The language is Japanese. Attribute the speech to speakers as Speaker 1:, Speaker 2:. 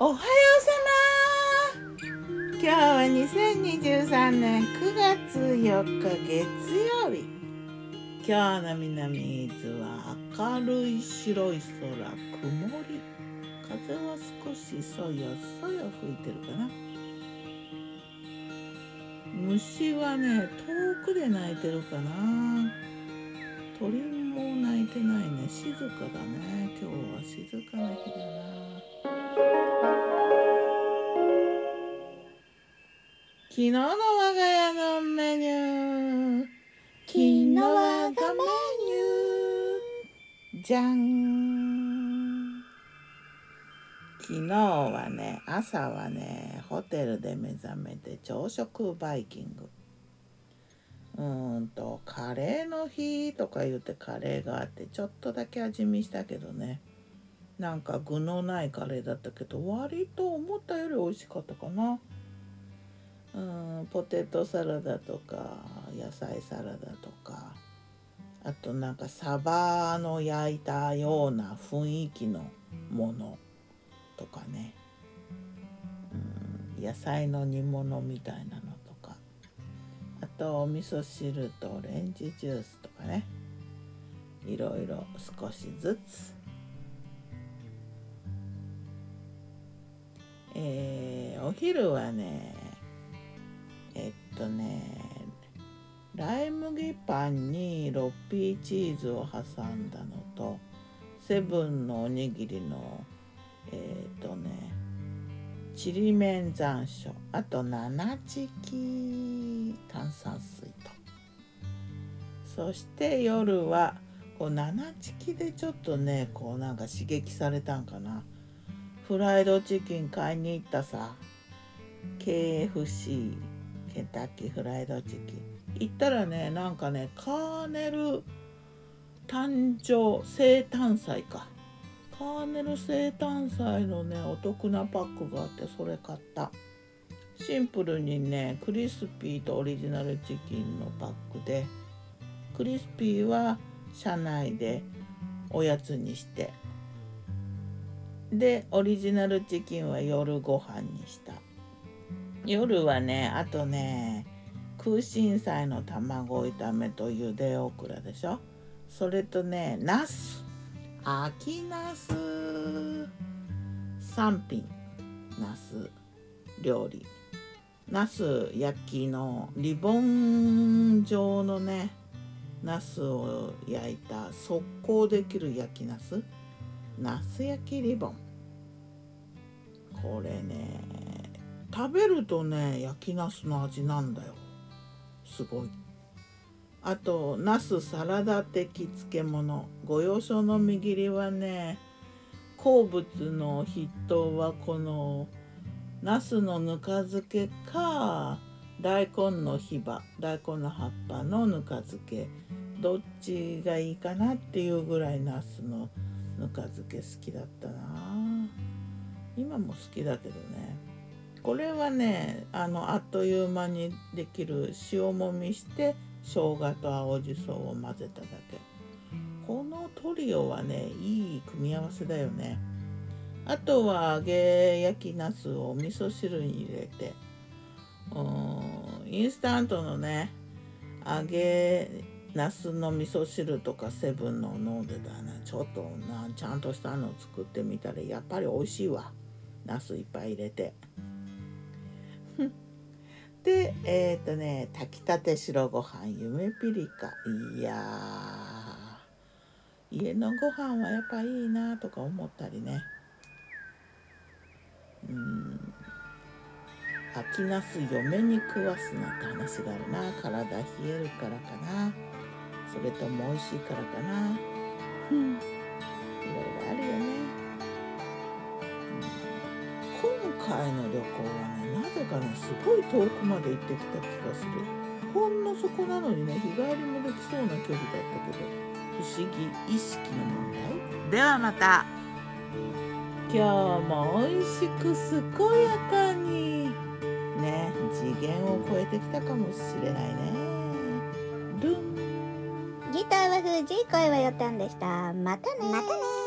Speaker 1: おはようさま。今日は2023年9月4日月曜日。今日の南伊豆は明るい白い空曇り。風は少しそよそよ吹いてるかな。虫はね遠くで鳴いてるかな。鳥も鳴いてないね。静かだね。今日は静かな日だな。昨日の我が家のメニュー。昨日我がメニュー。じゃん。昨日はね朝はねホテルで目覚めて朝食バイキング。うーんとカレーの日とか言ってカレーがあってちょっとだけ味見したけどね。なんか具のないカレーだったけど割と思ったより美味しかったかな。ポテトサラダとか野菜サラダとかあとなんかサバの焼いたような雰囲気のものとかね、うん、野菜の煮物みたいなのとか。あとお味噌汁とオレンジジュースとかね。いろいろ少しずつ。えーお昼はねとねライ麦パンにロッピーチーズを挟んだのとセブンのおにぎりのえっとねちりめん山椒あと七チキ炭酸水と。そして夜はこう七チキでちょっとねこうなんか刺激されたんかな。フライドチキン買いに行ったさ。KFC ケンタッキーフライドチキン。行ったらねなんかねカーネル誕生生誕祭か。カーネル生誕祭のねお得なパックがあってそれ買った。シンプルにねクリスピーとオリジナルチキンのパックでクリスピーは車内でおやつにしてでオリジナルチキンは夜ご飯にした。夜はねあとね空心菜の卵炒めとゆでオクラでしょ。それとねナス秋ナス3品。ナス料理。ナス焼きのリボン状のねナスを焼いた速攻できる焼きナス。ナス焼きリボン。これね食べるとね焼きナスの味なんだよ。すごい。あとナスサラダ的漬物。ご洋書の握りはね好物の筆頭はこのナスのぬか漬けか大根のひば大根の葉っぱのぬか漬け。どっちがいいかなっていうぐらいナスのぬか漬け好きだったな。今も好きだけどね。これはねあのあっという間にできる塩もみして生姜と青じそを混ぜただけ。このトリオはねいい組み合わせだよね。あとは揚げ焼きなすを味噌汁に入れてうんインスタントのね揚げなすの味噌汁とかセブンの飲んでたらねちょっとなちゃんとしたの作ってみたらやっぱり美味しいわ。なすいっぱい入れて。でえっ、ー、とね炊きたて白ご飯夢ピリカ。いや家のご飯はやっぱいいなとか思ったりね。うん。秋ナス嫁に食わすなって話があるな。体冷えるからかな。それとも美味しいからかな、うん、いろいろあるよね、回の旅行はねなぜかねすごい遠くまで行ってきた気がする。ほんのそこなのにね日帰りもできそうな距離だったけど不思議意識の問題？ではまた。今日も美味しく健やかに。ね次元を超えてきたかもしれないね。ルン。
Speaker 2: ギターは藤井声はよったんでした。またね
Speaker 3: またね